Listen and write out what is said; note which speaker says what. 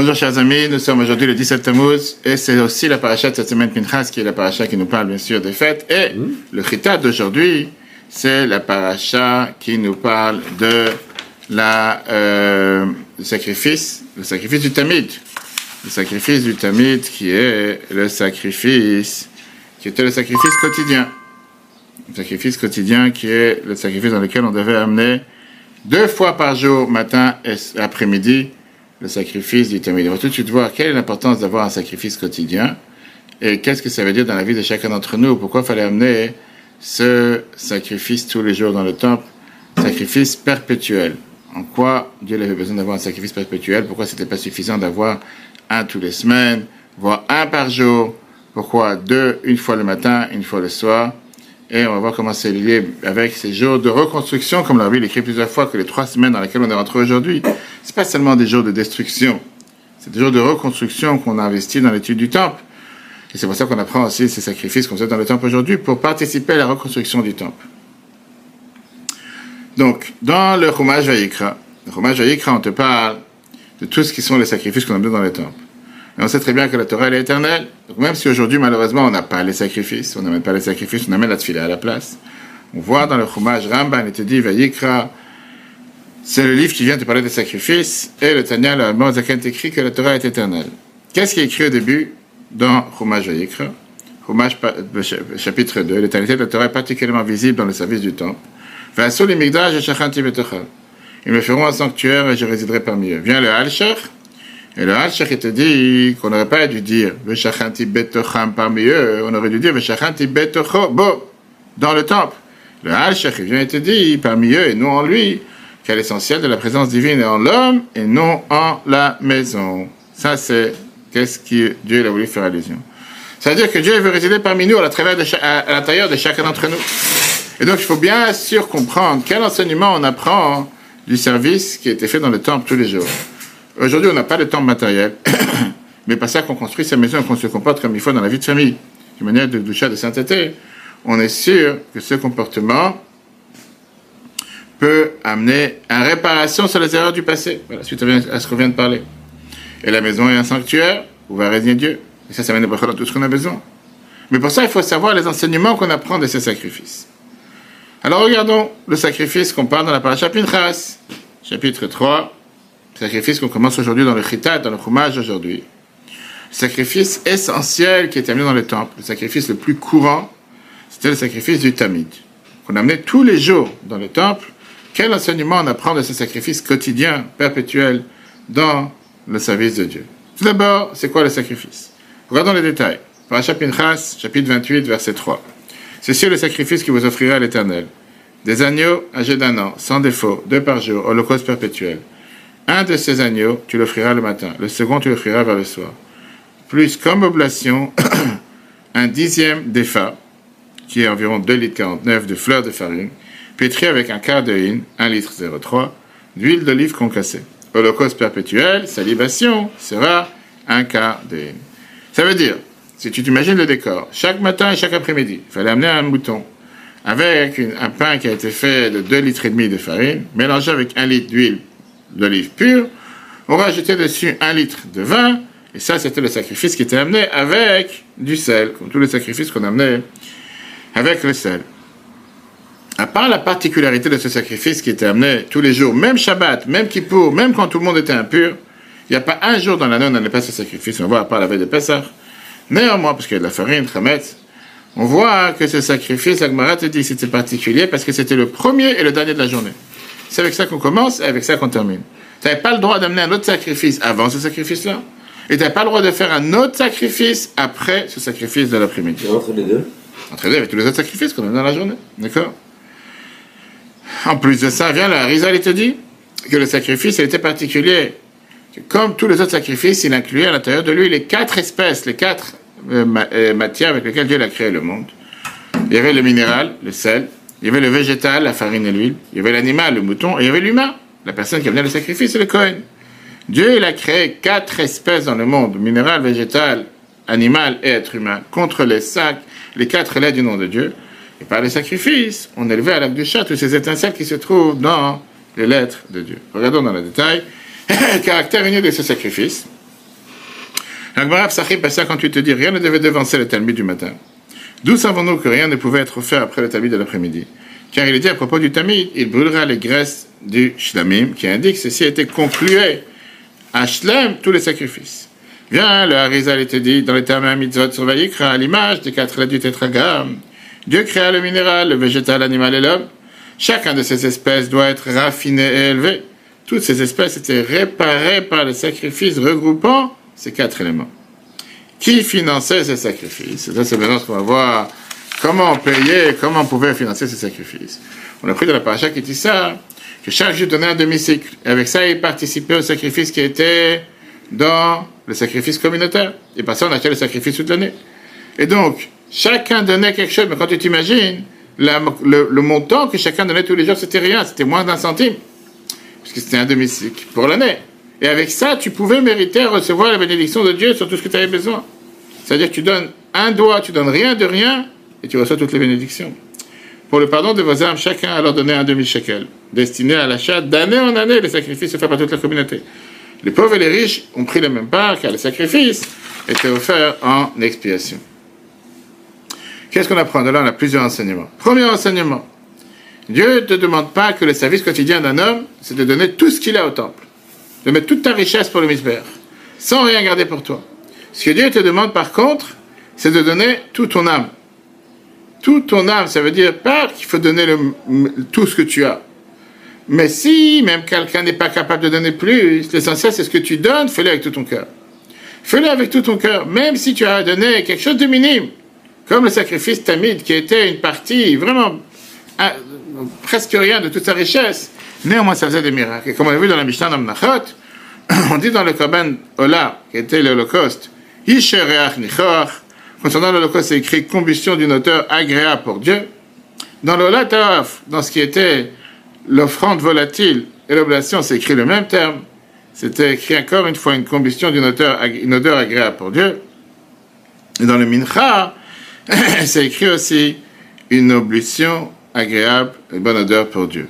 Speaker 1: Bonjour chers amis, nous sommes aujourd'hui le 17 Tammuz et c'est aussi la paracha de cette semaine Pinchas qui est la paracha qui nous parle bien sûr des fêtes. Et le chitat d'aujourd'hui c'est la paracha qui nous parle de la euh, le sacrifice, le sacrifice du Tamid, le sacrifice du Tamid qui est le sacrifice qui était le sacrifice quotidien, le sacrifice quotidien qui est le sacrifice dans lequel on devait amener deux fois par jour, matin et après-midi, le sacrifice du Tamid. On va tout de suite voir quelle est l'importance d'avoir un sacrifice quotidien et qu'est-ce que ça veut dire dans la vie de chacun d'entre nous. Pourquoi il fallait amener ce sacrifice tous les jours dans le temple, sacrifice perpétuel. En quoi Dieu avait besoin d'avoir un sacrifice perpétuel? Pourquoi c'était pas suffisant d'avoir un tous les semaines, voire un par jour? Pourquoi deux, une fois le matin, une fois le soir? Et on va voir comment c'est lié avec ces jours de reconstruction, comme l'a Bible écrit plusieurs fois, que les trois semaines dans lesquelles on est rentré aujourd'hui, c'est pas seulement des jours de destruction, c'est des jours de reconstruction qu'on a investi dans l'étude du temple. Et c'est pour ça qu'on apprend aussi ces sacrifices qu'on fait dans le temple aujourd'hui pour participer à la reconstruction du temple. Donc, dans le Chumash Vayikra, le Chumash Vayikra, on te parle de tout ce qui sont les sacrifices qu'on a mis dans le temple. Et on sait très bien que la Torah elle est éternelle. Donc même si aujourd'hui, malheureusement, on n'a pas les sacrifices, on n'amène pas les sacrifices, on amène la tefila à la place. On voit dans le Chumash Ramban, il te dit, Vayikra, c'est le livre qui vient te parler des sacrifices, et le Tanya, le Allemand Zaken écrit que la Torah est éternelle. Qu'est-ce qui est écrit au début dans Chumash Vayikra? Chumash chapitre 2, l'éternité de la Torah est particulièrement visible dans le service du temple. Ils me feront un sanctuaire et je résiderai parmi eux. Vient le Halchach, et le Halchach te dit qu'on n'aurait pas dû dire Veshachanti betocham parmi eux, on aurait dû dire Veshachanti betocho, bon, dans le temple. Le Halchach vient et te dit parmi eux et non en lui, qu'est l'essentiel de la présence divine est en l'homme et non en la maison. Ça, c'est qu'est-ce que Dieu a voulu faire allusion. C'est-à-dire que Dieu veut résider parmi nous à l'intérieur de, à l'intérieur de chacun d'entre nous. Et donc, il faut bien sûr comprendre quel enseignement on apprend du service qui a été fait dans le temple tous les jours. Aujourd'hui, on n'a pas de temple matériel, mais pas ça qu'on construit sa maison et qu'on se comporte comme il faut dans la vie de famille, d'une manière de doucha de sainteté. On est sûr que ce comportement peut amener à réparation sur les erreurs du passé. Voilà, suite à ce qu'on vient de parler. Et la maison est un sanctuaire où va régner Dieu. Et ça, ça mène à tout ce qu'on a besoin. Mais pour ça, il faut savoir les enseignements qu'on apprend de ces sacrifices. Alors regardons le sacrifice qu'on parle dans la paracha Pinchas, chapitre 3, sacrifice qu'on commence aujourd'hui dans le Chitat, dans le Chumash aujourd'hui. Sacrifice essentiel qui est amené dans le temple, le sacrifice le plus courant, c'était le sacrifice du Tamid, qu'on amenait tous les jours dans le temple. Quel enseignement on apprend de ce sacrifice quotidien, perpétuel, dans le service de Dieu? Tout d'abord, c'est quoi le sacrifice? Regardons les détails. Pinchas, chapitre 28, verset 3. C'est sur le sacrifice que vous offrirez à l'Éternel. Des agneaux âgés d'un an, sans défaut, deux par jour, holocauste perpétuel. Un de ces agneaux, tu l'offriras le matin. Le second, tu l'offriras vers le soir. Plus comme oblation, un dixième d'EPHA, qui est environ 2 litres 49 de fleurs de farine, pétri avec un quart de hin, 1 litre 03, d'huile d'olive concassée. Holocauste perpétuel, sa libation sera un quart de hin. Ça veut dire, si tu t'imagines le décor, chaque matin et chaque après-midi, il fallait amener un mouton avec un pain qui a été fait de 2 litres et demi de farine, mélangé avec un litre d'huile d'olive pure. On rajoutait dessus un litre de vin, et ça, c'était le sacrifice qui était amené avec du sel, comme tous les sacrifices qu'on amenait avec le sel. À part la particularité de ce sacrifice qui était amené tous les jours, même Shabbat, même Kippour, même quand tout le monde était impur, il n'y a pas un jour dans l'année où on n'allait pas ce sacrifice. On voit à part la veille de Pessah, Néanmoins, parce qu'il y a de la farine, Khametz, on voit que ce sacrifice, Agmarat te dit c'était particulier parce que c'était le premier et le dernier de la journée. C'est avec ça qu'on commence et avec ça qu'on termine. Tu n'avais pas le droit d'amener un autre sacrifice avant ce sacrifice-là. Et tu n'avais pas le droit de faire un autre sacrifice après ce sacrifice de l'après-midi.
Speaker 2: Entre les deux
Speaker 1: Entre les deux, avec tous les autres sacrifices qu'on a dans la journée. D'accord? En plus de ça, vient la Rizal, il te dit que le sacrifice, était particulier. Comme tous les autres sacrifices, il incluait à l'intérieur de lui les quatre espèces, les quatre euh, euh, matières avec lesquelles Dieu a créé le monde. Il y avait le minéral, le sel, il y avait le végétal, la farine et l'huile, il y avait l'animal, le mouton, et il y avait l'humain, la personne qui amenait le sacrifice, le Cohen. Dieu, il a créé quatre espèces dans le monde, minéral, végétal, animal et être humain, contre les cinq, les quatre lettres du nom de Dieu. Et par les sacrifices, on élevait à l'acte du chat tous ces étincelles qui se trouvent dans les lettres de Dieu. Regardons dans le détail. le caractère unique de ce sacrifice, Agmara Psachim, ça quand tu te dis rien ne devait devancer le Talmud du matin. D'où savons-nous que rien ne pouvait être offert après le Talmud de l'après-midi? Car il est dit à propos du Talmud, il brûlera les graisses du Shlamim, qui indique ceci a été conclué à Shlam tous les sacrifices. Viens, le Harizal te dit, dans les termes mitzvot sur à l'image des quatre lettres du tétragramme, Dieu créa le minéral, le végétal, l'animal et l'homme. Chacun de ces espèces doit être raffiné et élevé. Toutes ces espèces étaient réparées par les sacrifices regroupant ces quatre éléments. Qui finançait ces sacrifices? Ça, c'est maintenant ce qu'on va voir. Comment on payait, comment on pouvait financer ces sacrifices? On a pris de la paracha qui dit ça, que chaque juif donnait un demi-cycle. Et avec ça, il participait au sacrifice qui était dans le sacrifice communautaire. Et par ça, on achetait le sacrifice toute l'année. Et donc, chacun donnait quelque chose. Mais quand tu t'imagines, le, montant que chacun donnait tous les jours, c'était rien. C'était moins d'un centime. Parce que c'était un demi-cycle pour l'année. Et avec ça, tu pouvais mériter à recevoir la bénédiction de Dieu sur tout ce que tu avais besoin. C'est-à-dire que tu donnes un doigt, tu donnes rien de rien, et tu reçois toutes les bénédictions. Pour le pardon de vos âmes, chacun a leur donné un demi-shekel, destiné à l'achat d'année en année. Les sacrifices font par toute la communauté. Les pauvres et les riches ont pris la même part, car les sacrifices étaient offerts en expiation. Qu'est-ce qu'on apprend de là? On a plusieurs enseignements. Premier enseignement. Dieu ne te demande pas que le service quotidien d'un homme, c'est de donner tout ce qu'il a au temple de mettre toute ta richesse pour le misbère, sans rien garder pour toi. Ce que Dieu te demande par contre, c'est de donner toute ton âme. Toute ton âme, ça veut dire pas qu'il faut donner tout ce que tu as. Mais si même quelqu'un n'est pas capable de donner plus, l'essentiel c'est ce que tu donnes, fais-le avec tout ton cœur. Fais-le avec tout ton cœur, même si tu as donné quelque chose de minime, comme le sacrifice tamide qui était une partie vraiment ah, presque rien de toute sa richesse. Néanmoins, ça faisait des miracles. Et comme on a vu dans la Mishnah Namnachot, on dit dans le Korban Ola, qui était l'Holocauste, concernant l'Holocauste, c'est écrit combustion d'une hauteur agréable pour Dieu. Dans l'Ola Taof, dans ce qui était l'offrande volatile et l'oblation, c'est écrit le même terme. C'était écrit encore une fois une combustion d'une odeur, une odeur agréable pour Dieu. Et dans le Mincha, c'est écrit aussi une oblution agréable et bonne odeur pour Dieu.